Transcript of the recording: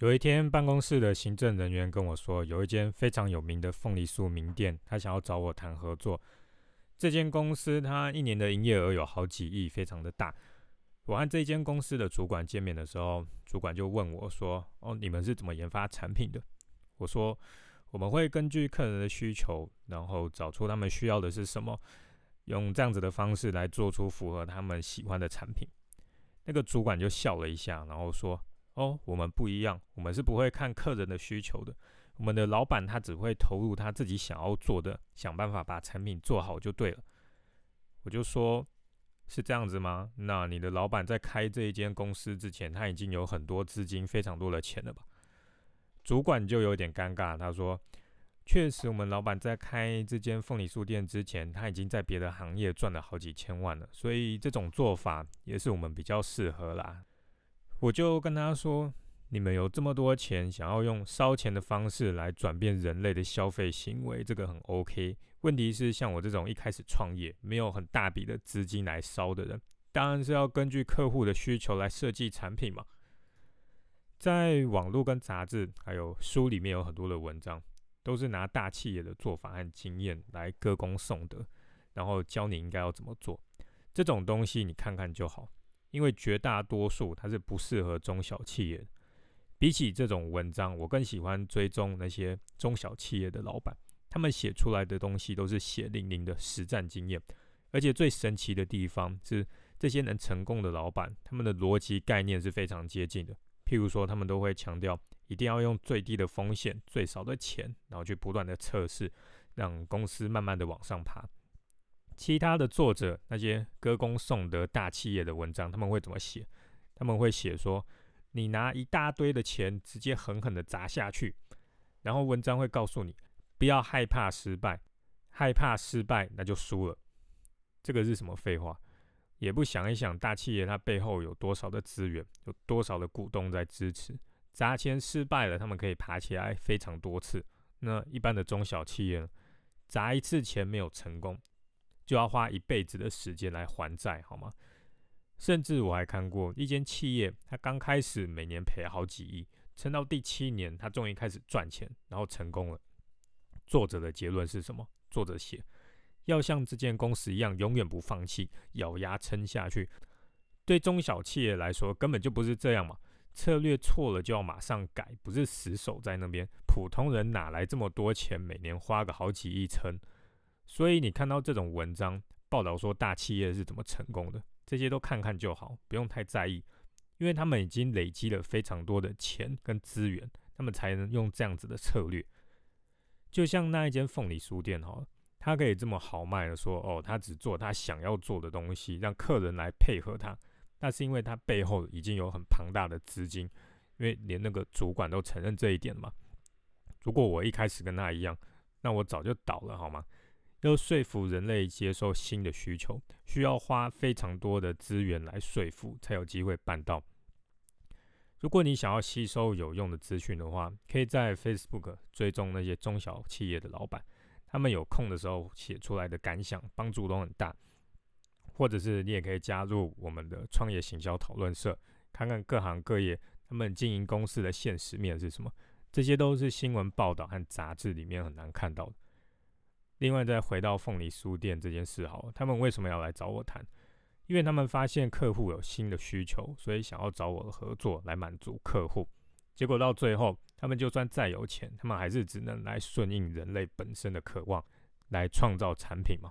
有一天，办公室的行政人员跟我说，有一间非常有名的凤梨酥名店，他想要找我谈合作。这间公司它一年的营业额有好几亿，非常的大。我和这间公司的主管见面的时候，主管就问我说：“哦，你们是怎么研发产品的？”我说：“我们会根据客人的需求，然后找出他们需要的是什么，用这样子的方式来做出符合他们喜欢的产品。”那个主管就笑了一下，然后说。哦，我们不一样，我们是不会看客人的需求的。我们的老板他只会投入他自己想要做的，想办法把产品做好就对了。我就说，是这样子吗？那你的老板在开这一间公司之前，他已经有很多资金，非常多的钱了吧？主管就有点尴尬，他说：“确实，我们老板在开这间凤梨酥店之前，他已经在别的行业赚了好几千万了，所以这种做法也是我们比较适合啦。”我就跟他说：“你们有这么多钱，想要用烧钱的方式来转变人类的消费行为，这个很 OK。问题是，像我这种一开始创业，没有很大笔的资金来烧的人，当然是要根据客户的需求来设计产品嘛。在网络跟杂志还有书里面有很多的文章，都是拿大企业的做法和经验来歌功颂德，然后教你应该要怎么做。这种东西你看看就好。”因为绝大多数它是不适合中小企业的。比起这种文章，我更喜欢追踪那些中小企业的老板，他们写出来的东西都是血淋淋的实战经验。而且最神奇的地方是，这些能成功的老板，他们的逻辑概念是非常接近的。譬如说，他们都会强调一定要用最低的风险、最少的钱，然后去不断的测试，让公司慢慢的往上爬。其他的作者那些歌功颂德大企业的文章，他们会怎么写？他们会写说，你拿一大堆的钱直接狠狠的砸下去，然后文章会告诉你，不要害怕失败，害怕失败那就输了。这个是什么废话？也不想一想，大企业它背后有多少的资源，有多少的股东在支持，砸钱失败了，他们可以爬起来非常多次。那一般的中小企业，砸一次钱没有成功。就要花一辈子的时间来还债，好吗？甚至我还看过一间企业，它刚开始每年赔好几亿，撑到第七年，它终于开始赚钱，然后成功了。作者的结论是什么？作者写，要像这间公司一样，永远不放弃，咬牙撑下去。对中小企业来说，根本就不是这样嘛。策略错了就要马上改，不是死守在那边。普通人哪来这么多钱，每年花个好几亿撑？所以你看到这种文章报道说大企业是怎么成功的，这些都看看就好，不用太在意，因为他们已经累积了非常多的钱跟资源，他们才能用这样子的策略。就像那一间凤梨书店哈，他可以这么豪迈的说，哦，他只做他想要做的东西，让客人来配合他，那是因为他背后已经有很庞大的资金，因为连那个主管都承认这一点嘛。如果我一开始跟他一样，那我早就倒了，好吗？要说服人类接受新的需求，需要花非常多的资源来说服，才有机会办到。如果你想要吸收有用的资讯的话，可以在 Facebook 追踪那些中小企业的老板，他们有空的时候写出来的感想，帮助都很大。或者是你也可以加入我们的创业行销讨论社，看看各行各业他们经营公司的现实面是什么，这些都是新闻报道和杂志里面很难看到的。另外，再回到凤梨书店这件事，好，他们为什么要来找我谈？因为他们发现客户有新的需求，所以想要找我的合作来满足客户。结果到最后，他们就算再有钱，他们还是只能来顺应人类本身的渴望，来创造产品嘛。